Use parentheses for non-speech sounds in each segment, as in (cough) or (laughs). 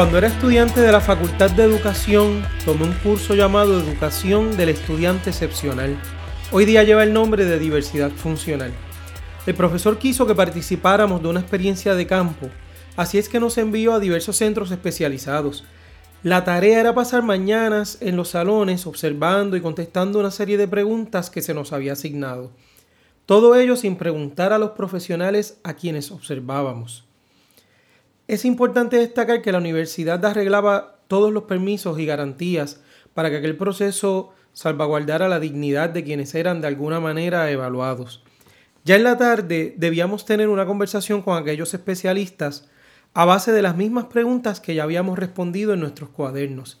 Cuando era estudiante de la Facultad de Educación, tomé un curso llamado Educación del Estudiante Excepcional. Hoy día lleva el nombre de Diversidad Funcional. El profesor quiso que participáramos de una experiencia de campo, así es que nos envió a diversos centros especializados. La tarea era pasar mañanas en los salones observando y contestando una serie de preguntas que se nos había asignado. Todo ello sin preguntar a los profesionales a quienes observábamos. Es importante destacar que la universidad arreglaba todos los permisos y garantías para que aquel proceso salvaguardara la dignidad de quienes eran de alguna manera evaluados. Ya en la tarde debíamos tener una conversación con aquellos especialistas a base de las mismas preguntas que ya habíamos respondido en nuestros cuadernos.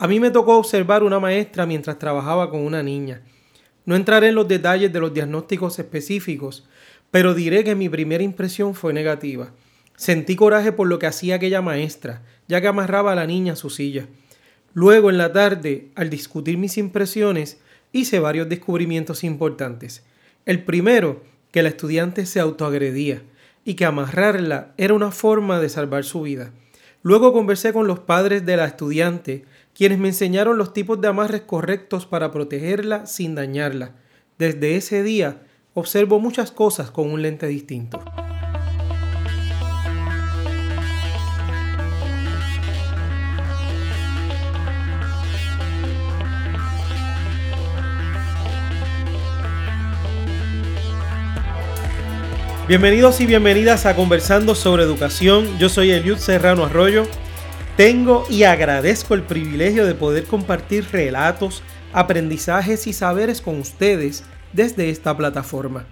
A mí me tocó observar una maestra mientras trabajaba con una niña. No entraré en los detalles de los diagnósticos específicos, pero diré que mi primera impresión fue negativa. Sentí coraje por lo que hacía aquella maestra, ya que amarraba a la niña a su silla. Luego, en la tarde, al discutir mis impresiones, hice varios descubrimientos importantes. El primero, que la estudiante se autoagredía y que amarrarla era una forma de salvar su vida. Luego conversé con los padres de la estudiante, quienes me enseñaron los tipos de amarres correctos para protegerla sin dañarla. Desde ese día observo muchas cosas con un lente distinto. Bienvenidos y bienvenidas a Conversando sobre Educación. Yo soy Eliud Serrano Arroyo. Tengo y agradezco el privilegio de poder compartir relatos, aprendizajes y saberes con ustedes desde esta plataforma.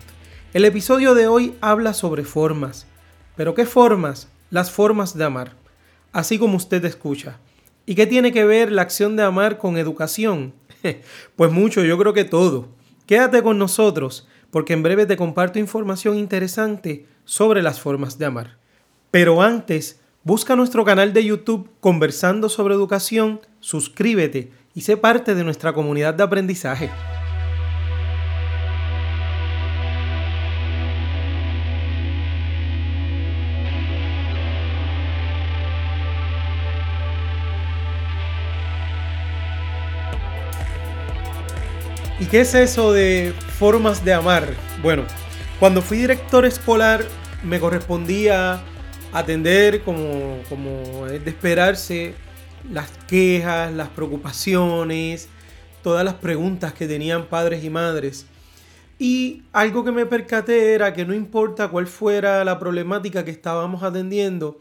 El episodio de hoy habla sobre formas. ¿Pero qué formas? Las formas de amar. Así como usted escucha. ¿Y qué tiene que ver la acción de amar con educación? (laughs) Pues mucho, yo creo que todo. Quédate con nosotros porque en breve te comparto información interesante sobre las formas de amar. Pero antes, busca nuestro canal de YouTube Conversando sobre Educación, suscríbete y sé parte de nuestra comunidad de aprendizaje. ¿Y qué es eso de formas de amar? Bueno, cuando fui director escolar me correspondía atender, como, como es de esperarse, las quejas, las preocupaciones, todas las preguntas que tenían padres y madres. Y algo que me percaté era que no importa cuál fuera la problemática que estábamos atendiendo,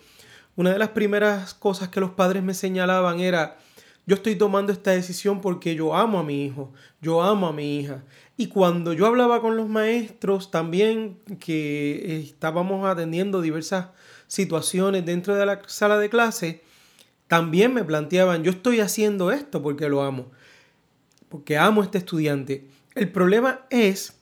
una de las primeras cosas que los padres me señalaban era, yo estoy tomando esta decisión porque yo amo a mi hijo, yo amo a mi hija. Y cuando yo hablaba con los maestros también, que estábamos atendiendo diversas situaciones dentro de la sala de clase, también me planteaban, yo estoy haciendo esto porque lo amo, porque amo a este estudiante. El problema es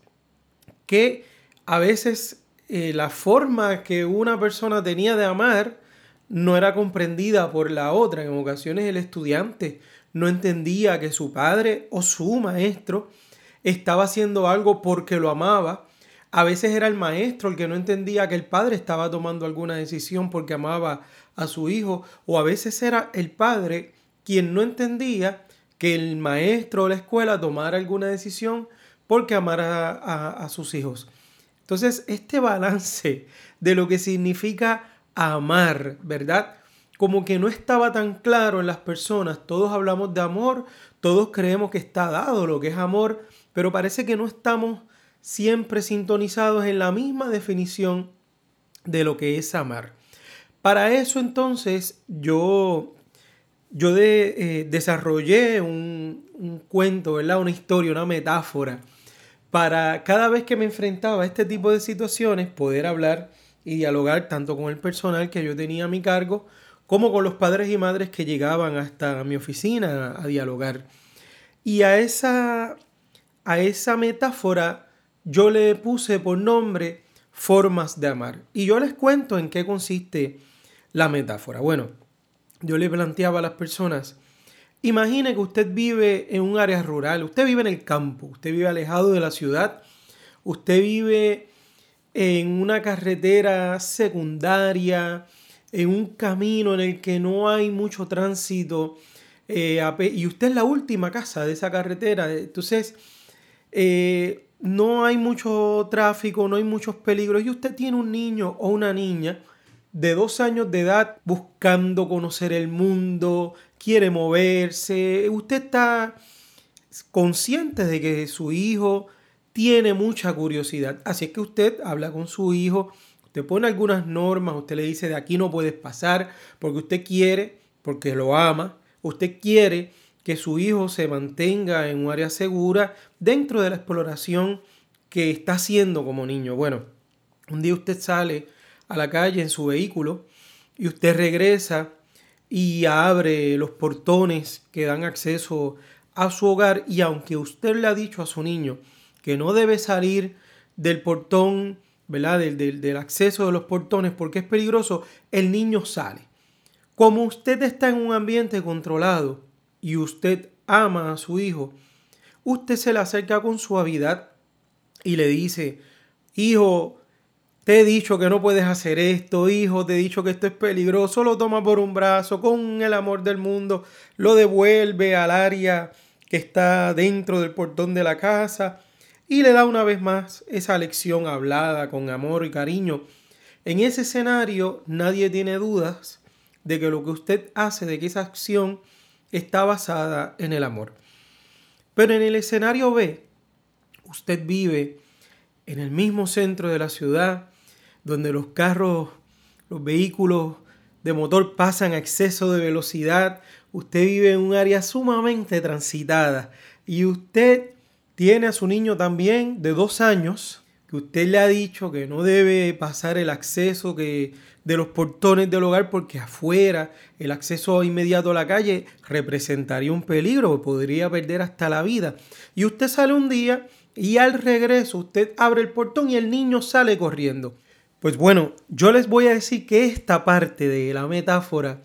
que a veces eh, la forma que una persona tenía de amar no era comprendida por la otra. En ocasiones el estudiante no entendía que su padre o su maestro estaba haciendo algo porque lo amaba. A veces era el maestro el que no entendía que el padre estaba tomando alguna decisión porque amaba a su hijo. O a veces era el padre quien no entendía que el maestro o la escuela tomara alguna decisión porque amara a, a sus hijos. Entonces, este balance de lo que significa amar, ¿verdad? Como que no estaba tan claro en las personas. Todos hablamos de amor, todos creemos que está dado lo que es amor, pero parece que no estamos siempre sintonizados en la misma definición de lo que es amar. Para eso entonces yo, yo eh, desarrollé un, un cuento, ¿verdad? una historia, una metáfora, para cada vez que me enfrentaba a este tipo de situaciones poder hablar y dialogar tanto con el personal que yo tenía a mi cargo como con los padres y madres que llegaban hasta mi oficina a, dialogar. Y a esa, a esa metáfora yo le puse por nombre formas de amar. Y yo les cuento en qué consiste la metáfora. Bueno, yo le planteaba a las personas, imagine que usted vive en un área rural, usted vive en el campo, usted vive alejado de la ciudad, usted vive en una carretera secundaria, en un camino en el que no hay mucho tránsito eh, y usted es la última casa de esa carretera. Entonces, eh, no hay mucho tráfico, no hay muchos peligros y usted tiene un niño o una niña de dos años de edad buscando conocer el mundo, quiere moverse, usted está consciente de que su hijo tiene mucha curiosidad. Así es que usted habla con su hijo, usted pone algunas normas, usted le dice de aquí no puedes pasar porque usted quiere, porque lo ama, usted quiere que su hijo se mantenga en un área segura dentro de la exploración que está haciendo como niño. Bueno, un día usted sale a la calle en su vehículo y usted regresa y abre los portones que dan acceso a su hogar y aunque usted le ha dicho a su niño que no debe salir del portón, ¿verdad? Del, del, acceso de los portones porque es peligroso, el niño sale. Como usted está en un ambiente controlado y usted ama a su hijo, usted se le acerca con suavidad y le dice, hijo, te he dicho que no puedes hacer esto, hijo, te he dicho que esto es peligroso, lo toma por un brazo, con el amor del mundo, lo devuelve al área que está dentro del portón de la casa y le da una vez más esa lección hablada con amor y cariño. En ese escenario nadie tiene dudas de que lo que usted hace, de que esa acción está basada en el amor. Pero en el escenario B, usted vive en el mismo centro de la ciudad, donde los carros, los vehículos de motor pasan a exceso de velocidad, usted vive en un área sumamente transitada y usted tiene a su niño también de dos años, que usted le ha dicho que no debe pasar el acceso que de los portones del hogar porque afuera el acceso inmediato a la calle representaría un peligro, podría perder hasta la vida. Y usted sale un día y al regreso usted abre el portón y el niño sale corriendo. Pues bueno, yo les voy a decir que esta parte de la metáfora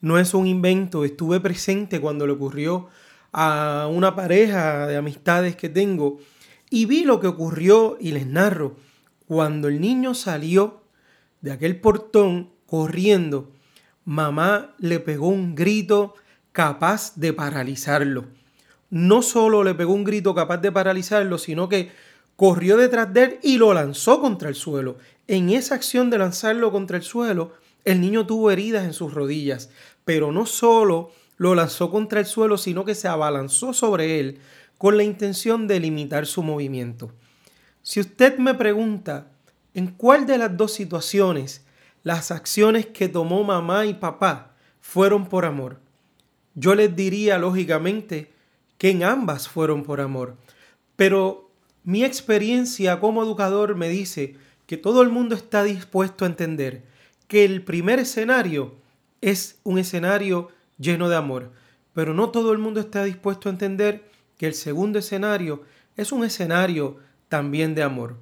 no es un invento, estuve presente cuando le ocurrió a una pareja de amistades que tengo y vi lo que ocurrió y les narro. Cuando el niño salió de aquel portón corriendo, mamá le pegó un grito capaz de paralizarlo. No solo le pegó un grito capaz de paralizarlo, sino que corrió detrás de él y lo lanzó contra el suelo. En esa acción de lanzarlo contra el suelo, el niño tuvo heridas en sus rodillas, pero no solo lo lanzó contra el suelo, sino que se abalanzó sobre él con la intención de limitar su movimiento. Si usted me pregunta en cuál de las dos situaciones las acciones que tomó mamá y papá fueron por amor, yo les diría lógicamente que en ambas fueron por amor. Pero mi experiencia como educador me dice que todo el mundo está dispuesto a entender que el primer escenario es un escenario lleno de amor, pero no todo el mundo está dispuesto a entender que el segundo escenario es un escenario también de amor.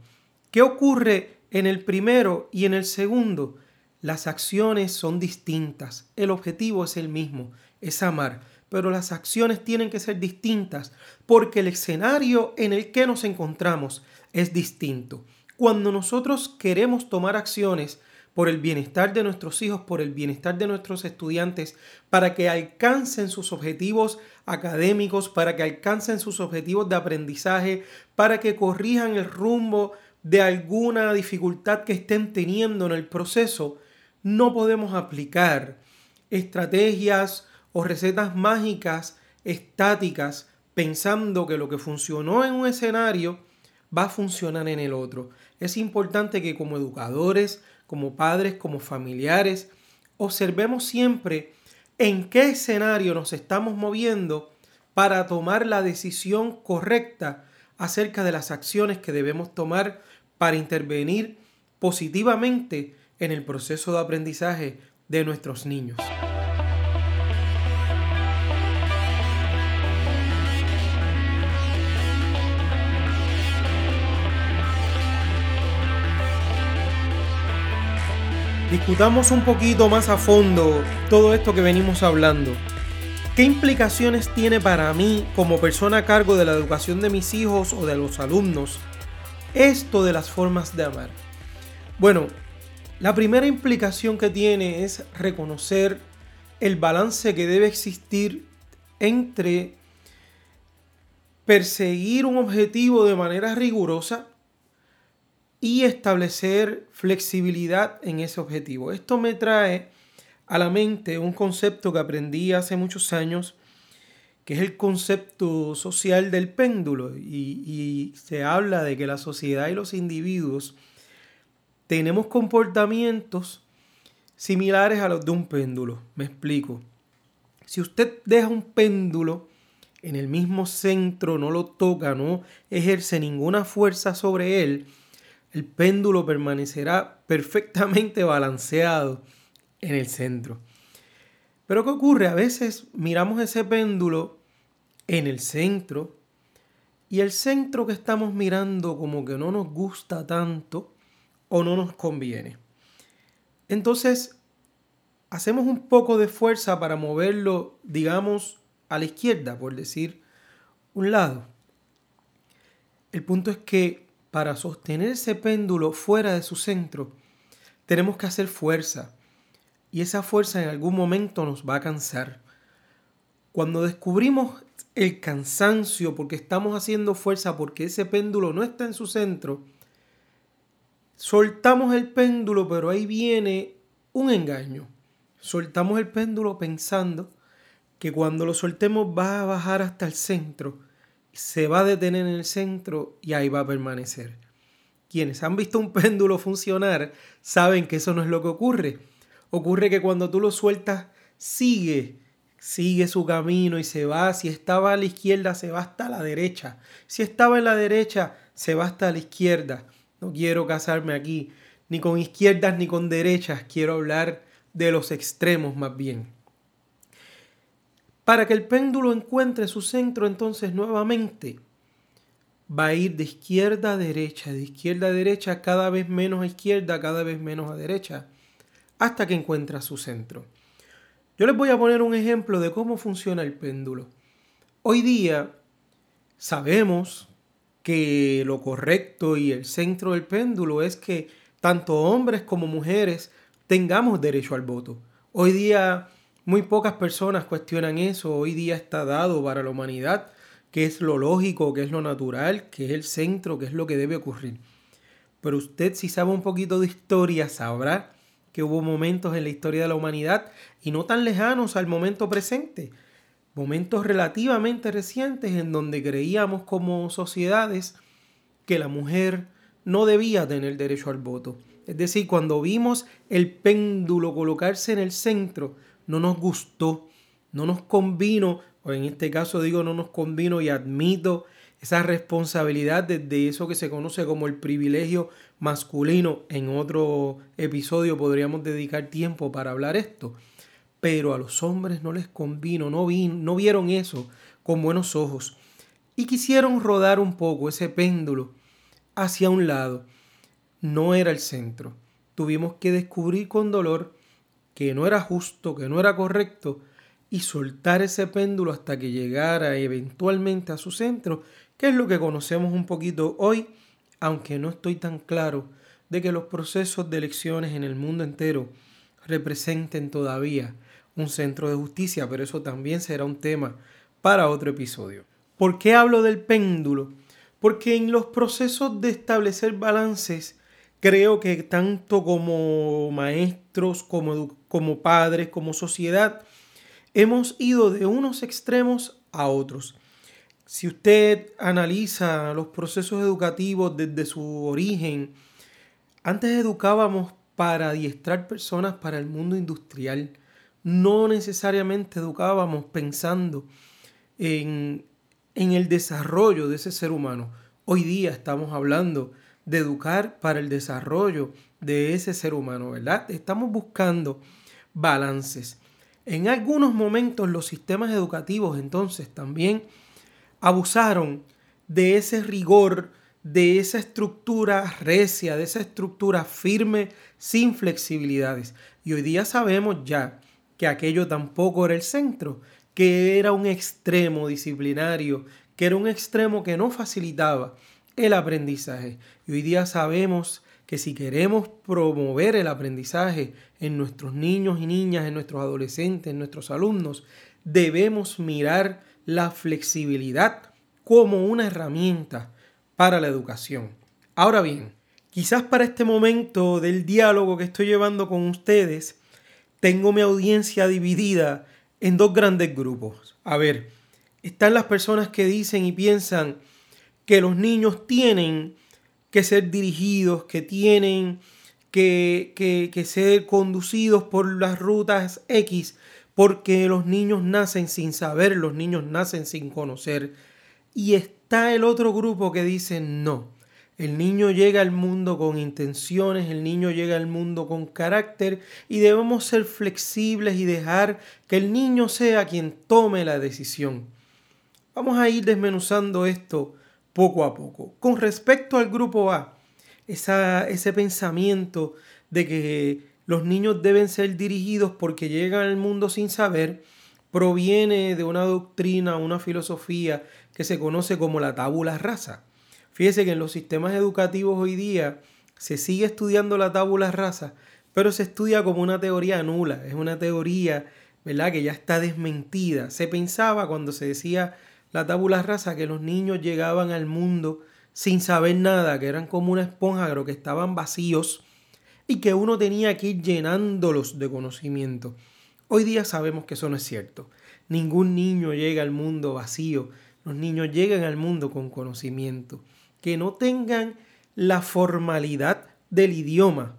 ¿Qué ocurre en el primero y en el segundo? Las acciones son distintas, el objetivo es el mismo, es amar, pero las acciones tienen que ser distintas porque el escenario en el que nos encontramos es distinto. Cuando nosotros queremos tomar acciones por el bienestar de nuestros hijos, por el bienestar de nuestros estudiantes, para que alcancen sus objetivos académicos, para que alcancen sus objetivos de aprendizaje, para que corrijan el rumbo de alguna dificultad que estén teniendo en el proceso, no podemos aplicar estrategias o recetas mágicas estáticas pensando que lo que funcionó en un escenario va a funcionar en el otro. Es importante que como educadores, como padres, como familiares, observemos siempre en qué escenario nos estamos moviendo para tomar la decisión correcta acerca de las acciones que debemos tomar para intervenir positivamente en el proceso de aprendizaje de nuestros niños. Discutamos un poquito más a fondo todo esto que venimos hablando. ¿Qué implicaciones tiene para mí como persona a cargo de la educación de mis hijos o de los alumnos esto de las formas de amar? Bueno, La primera implicación que tiene es reconocer el balance que debe existir entre perseguir un objetivo de manera rigurosa y establecer flexibilidad en ese objetivo. Esto me trae a la mente un concepto que aprendí hace muchos años, que es el concepto social del péndulo. Y, se habla de que la sociedad y los individuos tenemos comportamientos similares a los de un péndulo. Me explico. Si usted deja un péndulo en el mismo centro, no lo toca, no ejerce ninguna fuerza sobre él, el péndulo permanecerá perfectamente balanceado en el centro. Pero ¿qué ocurre? A veces miramos ese péndulo en el centro y el centro que estamos mirando como que no nos gusta tanto o no nos conviene. Entonces, hacemos un poco de fuerza para moverlo, digamos, a la izquierda, por decir un lado. El punto es que para sostener ese péndulo fuera de su centro, tenemos que hacer fuerza. Y esa fuerza en algún momento nos va a cansar. Cuando descubrimos el cansancio porque estamos haciendo fuerza porque ese péndulo no está en su centro, soltamos el péndulo, pero ahí viene un engaño. Soltamos el péndulo pensando que cuando lo soltemos va a bajar hasta el centro se va a detener en el centro y ahí va a permanecer. Quienes han visto un (laughs) péndulo funcionar saben que eso no es lo que ocurre. Ocurre que cuando tú lo sueltas, sigue, sigue su camino y se va. Si estaba a la izquierda, se va hasta la derecha. Si estaba en la derecha, se va hasta la izquierda. No quiero casarme aquí, ni con izquierdas ni con derechas. Quiero hablar de los extremos más bien. Para que el péndulo encuentre su centro entonces nuevamente va a ir de izquierda a derecha, de izquierda a derecha, cada vez menos a izquierda, cada vez menos a derecha, hasta que encuentra su centro. Yo les voy a poner un ejemplo de cómo funciona el péndulo. Hoy día sabemos que lo correcto y el centro del péndulo es que tanto hombres como mujeres tengamos derecho al voto. Hoy día muy pocas personas cuestionan eso. Hoy día está dado para la humanidad que es lo lógico, que es lo natural, que es el centro, que es lo que debe ocurrir. Pero usted si sabe un poquito de historia sabrá que hubo momentos en la historia de la humanidad y no tan lejanos al momento presente, momentos relativamente recientes en donde creíamos como sociedades que la mujer no debía tener derecho al voto. Es decir, cuando vimos el péndulo colocarse en el centro, no nos gustó, no nos convino, o en este caso digo no nos convino y admito esa responsabilidad desde eso que se conoce como el privilegio masculino. En otro episodio podríamos dedicar tiempo para hablar esto. Pero a los hombres no les convino, no, no vieron eso con buenos ojos. Y quisieron rodar un poco ese péndulo hacia un lado. No era el centro. Tuvimos que descubrir con dolor que no era justo, que no era correcto, y soltar ese péndulo hasta que llegara eventualmente a su centro, que es lo que conocemos un poquito hoy, aunque no estoy tan claro de que los procesos de elecciones en el mundo entero representen todavía un centro de justicia, pero eso también será un tema para otro episodio. ¿Por qué hablo del péndulo? Porque en los procesos de establecer balances creo que tanto como maestros, como, como padres, como sociedad, hemos ido de unos extremos a otros. Si usted analiza los procesos educativos desde su origen, antes educábamos para adiestrar personas para el mundo industrial. No necesariamente educábamos pensando en, en el desarrollo de ese ser humano. Hoy día estamos hablando de educar para el desarrollo de ese ser humano, ¿verdad? Estamos buscando balances. En algunos momentos los sistemas educativos entonces también abusaron de ese rigor, de esa estructura recia, de esa estructura firme, sin flexibilidades. Y hoy día sabemos ya que aquello tampoco era el centro, que era un extremo disciplinario, que era un extremo que no facilitaba el aprendizaje. Y hoy día sabemos que si queremos promover el aprendizaje en nuestros niños y niñas, en nuestros adolescentes, en nuestros alumnos, debemos mirar la flexibilidad como una herramienta para la educación. Ahora bien, quizás para este momento del diálogo que estoy llevando con ustedes, tengo mi audiencia dividida en dos grandes grupos. A ver, están las personas que dicen y piensan que los niños tienen que ser dirigidos, que tienen que, que, ser conducidos por las rutas X, porque los niños nacen sin saber, los niños nacen sin conocer. Y está el otro grupo que dice no. El niño llega al mundo con intenciones, el niño llega al mundo con carácter y debemos ser flexibles y dejar que el niño sea quien tome la decisión. Vamos a ir desmenuzando esto poco a poco. Con respecto al grupo A, ese pensamiento de que los niños deben ser dirigidos porque llegan al mundo sin saber, proviene de una doctrina, una filosofía que se conoce como la tabula rasa. Fíjese que en los sistemas educativos hoy día se sigue estudiando la tabula rasa, pero se estudia como una teoría nula, es una teoría, ¿verdad?, que ya está desmentida. Se pensaba cuando se decía la tabula rasa que los niños llegaban al mundo sin saber nada, que eran como una esponja, pero que estaban vacíos y que uno tenía que ir llenándolos de conocimiento. Hoy día sabemos que eso no es cierto. Ningún niño llega al mundo vacío. Los niños llegan al mundo con conocimiento que no tengan la formalidad del idioma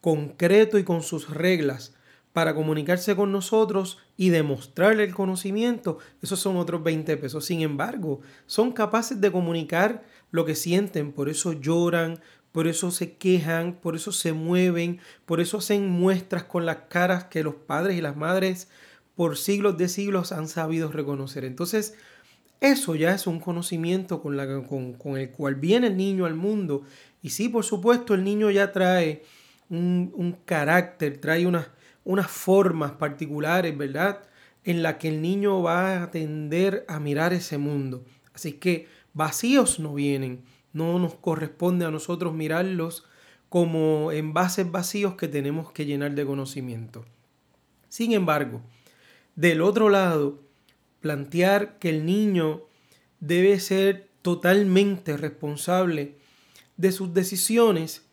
concreto y con sus reglas para comunicarse con nosotros y demostrarle el conocimiento, esos son otros 20 pesos. Sin embargo, son capaces de comunicar lo que sienten, por eso lloran, por eso se quejan, por eso se mueven, por eso hacen muestras con las caras que los padres y las madres por siglos de siglos han sabido reconocer. Entonces, eso ya es un conocimiento con, el cual viene el niño al mundo. Y sí, por supuesto, el niño ya trae un, carácter, trae unas, unas formas particulares, ¿verdad? En la que el niño va a tender a mirar ese mundo. Así que vacíos no vienen. No nos corresponde a nosotros mirarlos como envases vacíos que tenemos que llenar de conocimiento. Sin embargo, del otro lado, plantear que el niño debe ser totalmente responsable de sus decisiones,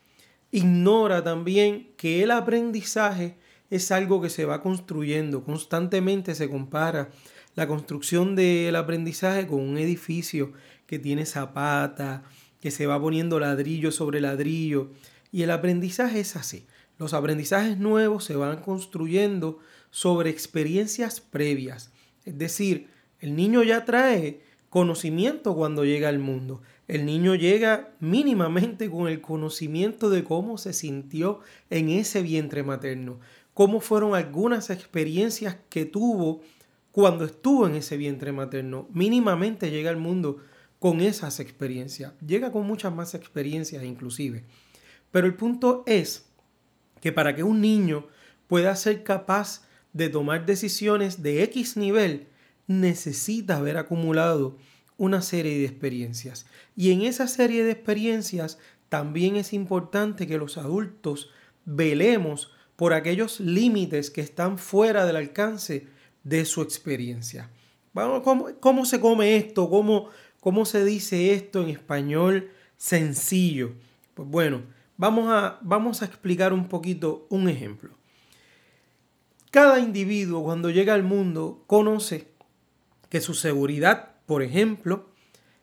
ignora también que el aprendizaje es algo que se va construyendo, constantemente se compara la construcción del aprendizaje con un edificio que tiene zapata, que se va poniendo ladrillo sobre ladrillo, y el aprendizaje es así. Los aprendizajes nuevos se van construyendo sobre experiencias previas, es decir, el niño ya trae conocimiento cuando llega al mundo. El niño llega mínimamente con el conocimiento de cómo se sintió en ese vientre materno, cómo fueron algunas experiencias que tuvo cuando estuvo en ese vientre materno. Mínimamente llega al mundo con esas experiencias. Llega con muchas más experiencias inclusive. Pero el punto es que para que un niño pueda ser capaz de tomar decisiones de X nivel, necesita haber acumulado una serie de experiencias. Y en esa serie de experiencias también es importante que los adultos velemos por aquellos límites que están fuera del alcance de su experiencia. Vamos, ¿cómo, se come esto? ¿Cómo, ¿Cómo se dice esto en español sencillo? Pues bueno, vamos a, vamos a explicar un poquito un ejemplo. Cada individuo cuando llega al mundo conoce que su seguridad, por ejemplo,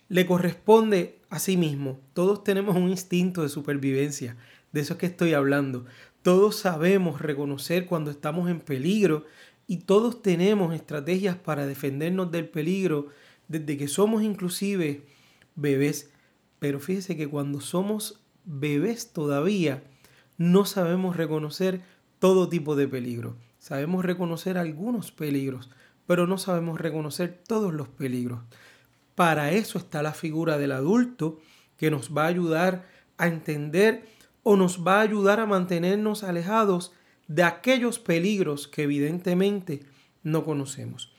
le corresponde a sí mismo. Todos tenemos un instinto de supervivencia, de eso es que estoy hablando. Todos sabemos reconocer cuando estamos en peligro y todos tenemos estrategias para defendernos del peligro desde que somos inclusive bebés. Pero fíjese que cuando somos bebés todavía no sabemos reconocer todo tipo de peligro. Sabemos reconocer algunos peligros, pero no sabemos reconocer todos los peligros. Para eso está la figura del adulto que nos va a ayudar a entender o nos va a ayudar a mantenernos alejados de aquellos peligros que evidentemente no conocemos.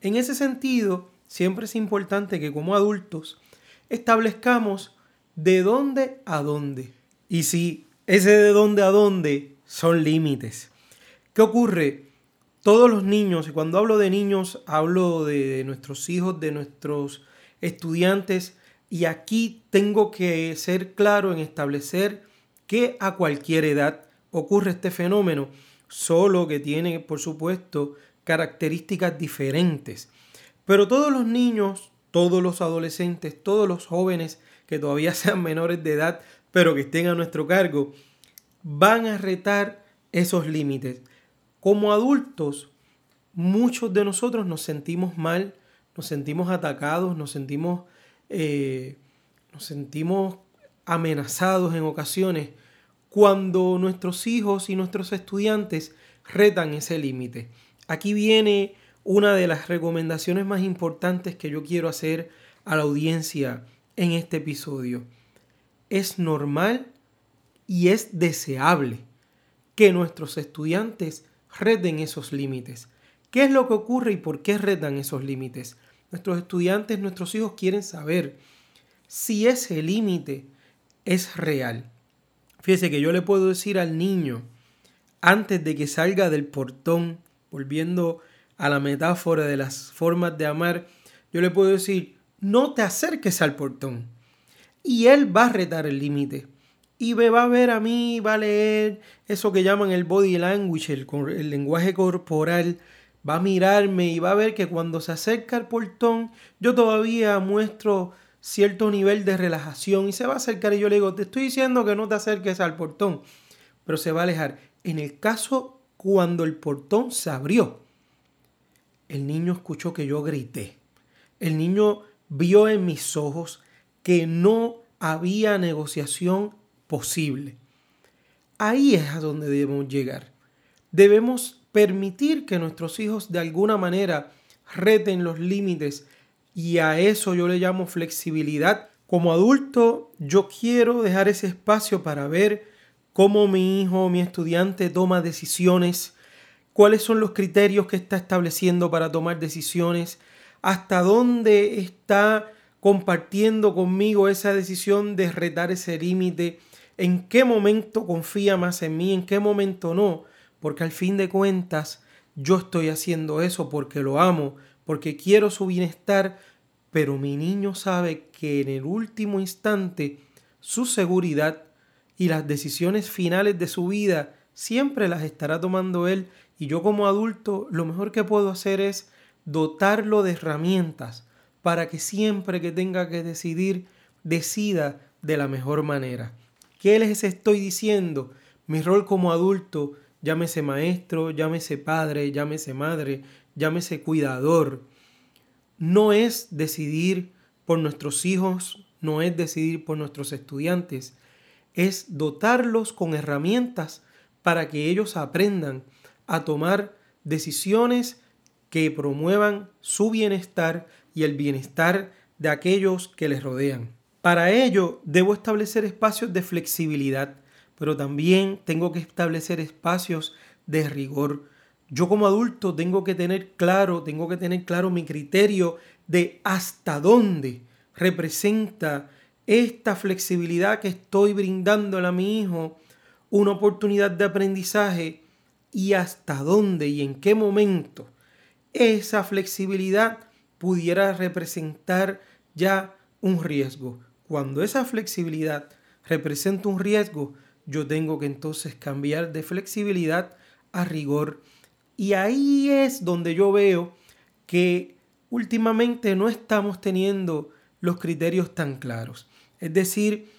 En ese sentido, siempre es importante que como adultos establezcamos de dónde a dónde. Y si ese de dónde a dónde son límites. ¿Qué ocurre? Todos los niños, y cuando hablo de niños, hablo de nuestros hijos, de nuestros estudiantes, y aquí tengo que ser claro en establecer que a cualquier edad ocurre este fenómeno, solo que tiene, por supuesto, características diferentes. Pero todos los niños, todos los adolescentes, todos los jóvenes que todavía (laughs) sean menores de edad, pero que estén a nuestro cargo, van a retar esos límites. Como adultos, muchos de nosotros nos sentimos mal, nos sentimos atacados, nos sentimos, eh, nos sentimos amenazados en ocasiones cuando nuestros hijos y nuestros estudiantes retan ese límite. Aquí viene una de las recomendaciones más importantes que yo quiero hacer a la audiencia en este episodio. Es normal y es deseable que nuestros estudiantes reten esos límites. ¿Qué es lo que ocurre y por qué retan esos límites? Nuestros estudiantes, nuestros hijos quieren saber si ese límite es real. Fíjese que yo le puedo decir al niño, antes de que salga del portón, volviendo a la metáfora de las formas de amar, yo le puedo decir, no te acerques al portón. Y él va a retar el límite. Y me va a ver a mí, va a leer eso que llaman el body language, el, el lenguaje corporal. Va a mirarme y va a ver que cuando se acerca al portón, yo todavía muestro cierto nivel de relajación y se va a acercar y yo le digo, te estoy diciendo que no te acerques al portón, pero se va a alejar. En el caso cuando el portón se abrió, el niño escuchó que yo grité. El niño vio en mis ojos que no había negociación posible. Ahí es a donde debemos llegar. Debemos permitir que nuestros hijos de alguna manera reten los límites y a eso yo le llamo flexibilidad. Como adulto, yo quiero dejar ese espacio para ver cómo mi hijo, mi estudiante toma decisiones, cuáles son los criterios que está estableciendo para tomar decisiones, hasta dónde está compartiendo conmigo esa decisión de retar ese límite, en qué momento confía más en mí, en qué momento no, porque al fin de cuentas yo estoy haciendo eso porque lo amo, porque quiero su bienestar, pero mi niño sabe que en el último instante su seguridad y las decisiones finales de su vida siempre las estará tomando él y yo como adulto lo mejor que puedo hacer es dotarlo de herramientas para que siempre que tenga que decidir decida de la mejor manera. ¿Qué les estoy diciendo? Mi rol como adulto, llámese maestro, llámese padre, llámese madre, llámese cuidador, no es decidir por nuestros hijos, no es decidir por nuestros estudiantes, es dotarlos con herramientas para que ellos aprendan a tomar decisiones que promuevan su bienestar y el bienestar de aquellos que les rodean. Para ello debo establecer espacios de flexibilidad, pero también tengo que establecer espacios de rigor. Yo como adulto tengo que tener claro, tengo que tener claro mi criterio de hasta dónde representa esta flexibilidad que estoy brindándole a mi hijo una oportunidad de aprendizaje y hasta dónde y en qué momento esa flexibilidad pudiera representar ya un riesgo. Cuando esa flexibilidad representa un riesgo, yo tengo que entonces cambiar de flexibilidad a rigor. Y ahí es donde yo veo que últimamente no estamos teniendo los criterios tan claros. Es decir,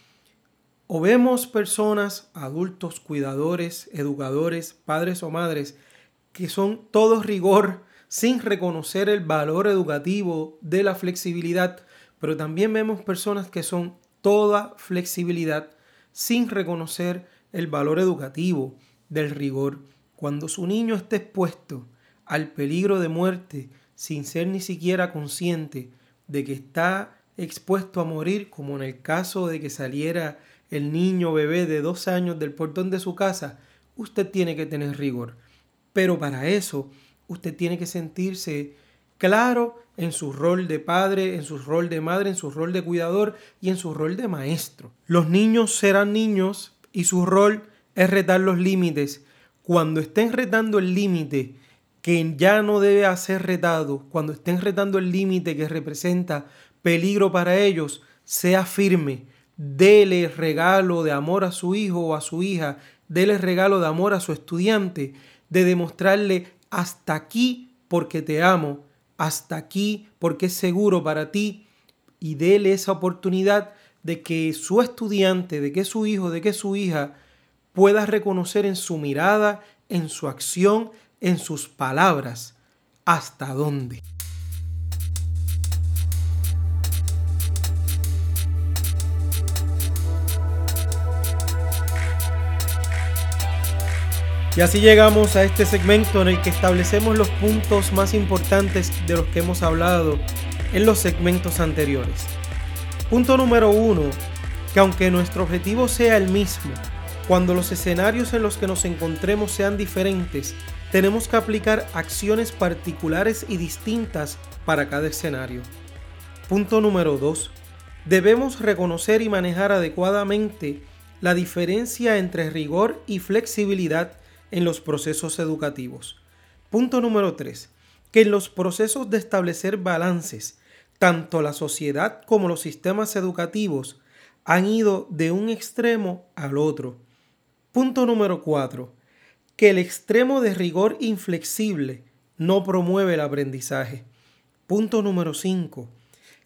o vemos personas, adultos, cuidadores, educadores, padres o madres, que son todo rigor sin reconocer el valor educativo de la flexibilidad, pero también vemos personas que son toda flexibilidad sin reconocer el valor educativo del rigor. Cuando su niño esté expuesto al peligro de muerte sin ser ni siquiera consciente de que está expuesto a morir, como en el caso de que saliera el niño bebé de dos años del portón de su casa, usted tiene que tener rigor. Pero para eso, usted tiene que sentirse claro en su rol de padre, en su rol de madre, en su rol de cuidador y en su rol de maestro. Los niños serán niños y su rol es retar los límites. Cuando estén retando el límite que ya no debe ser retado, cuando estén retando el límite que representa peligro para ellos, sea firme, dele regalo de amor a su hijo o a su hija, dele regalo de amor a su estudiante, de demostrarle hasta aquí porque te amo, hasta aquí porque es seguro para ti y dele esa oportunidad de que su estudiante, de que su hijo, de que su hija pueda reconocer en su mirada, en su acción, en sus palabras, hasta dónde. Y así llegamos a este segmento en el que establecemos los puntos más importantes de los que hemos hablado en los segmentos anteriores. Punto número uno, que aunque nuestro objetivo sea el mismo, cuando los escenarios en los que nos encontremos sean diferentes, tenemos que aplicar acciones particulares y distintas para cada escenario. Punto número 2. Debemos reconocer y manejar adecuadamente la diferencia entre rigor y flexibilidad en los procesos educativos. Punto número 3. Que en los procesos de establecer balances, tanto la sociedad como los sistemas educativos han ido de un extremo al otro. Punto número 4. Que el extremo de rigor inflexible no promueve el aprendizaje. Punto número 5.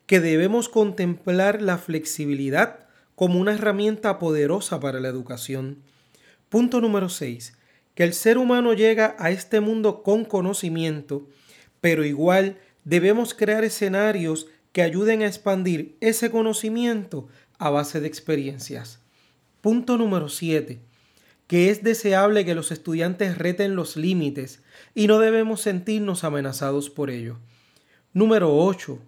Que debemos contemplar la flexibilidad como una herramienta poderosa para la educación. Punto número 6 que el ser humano llega a este mundo con conocimiento, pero igual debemos crear escenarios que ayuden a expandir ese conocimiento a base de experiencias. Punto número 7. Que es deseable que los estudiantes reten los límites y no debemos sentirnos amenazados por ello. Número 8.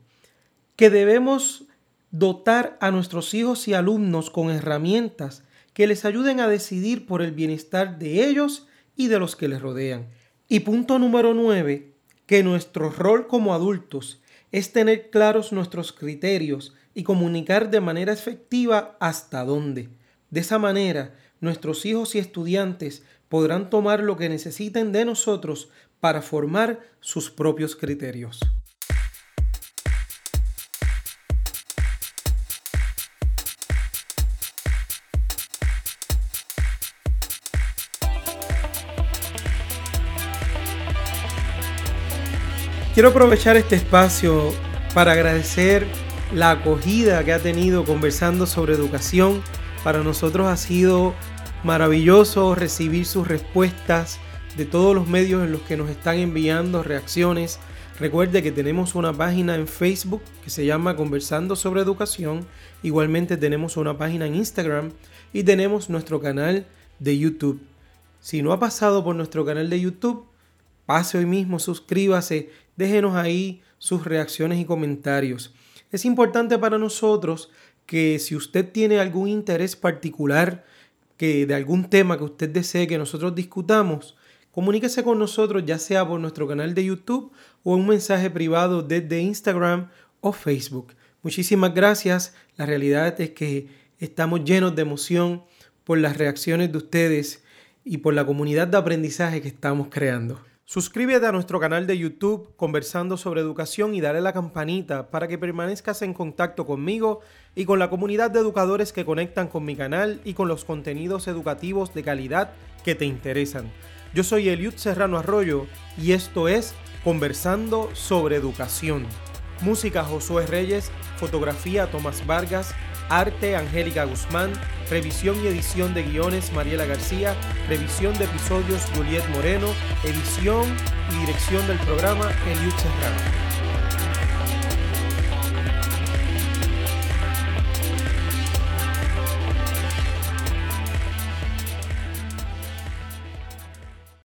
Que debemos dotar a nuestros hijos y alumnos con herramientas que les ayuden a decidir por el bienestar de ellos y de los que les rodean. Y punto número 9, que nuestro rol como adultos es tener claros nuestros criterios y comunicar de manera efectiva hasta dónde. De esa manera, nuestros hijos y estudiantes podrán tomar lo que necesiten de nosotros para formar sus propios criterios. Quiero aprovechar este espacio para agradecer la acogida que ha tenido conversando sobre educación. Para nosotros ha sido maravilloso recibir sus respuestas de todos los medios en los que nos están enviando reacciones. Recuerde que tenemos una página en Facebook que se llama Conversando sobre Educación. Igualmente tenemos una página en Instagram y tenemos nuestro canal de YouTube. Si no ha pasado por nuestro canal de YouTube, pase hoy mismo, suscríbase déjenos ahí sus reacciones y comentarios. Es importante para nosotros que si usted tiene algún interés particular que de algún tema que usted desee que nosotros discutamos, comuníquese con nosotros ya sea por nuestro canal de YouTube o un mensaje privado desde Instagram o Facebook. Muchísimas gracias. La realidad es que estamos llenos de emoción por las reacciones de ustedes y por la comunidad de aprendizaje que estamos creando. Suscríbete a nuestro canal de YouTube Conversando sobre Educación y dale la campanita para que permanezcas en contacto conmigo y con la comunidad de educadores que conectan con mi canal y con los contenidos educativos de calidad que te interesan. Yo soy Eliud Serrano Arroyo y esto es Conversando sobre Educación. Música Josué Reyes, fotografía Tomás Vargas, Arte Angélica Guzmán, revisión y edición de guiones Mariela García, revisión de episodios Juliet Moreno, edición y dirección del programa Eliud Serrano.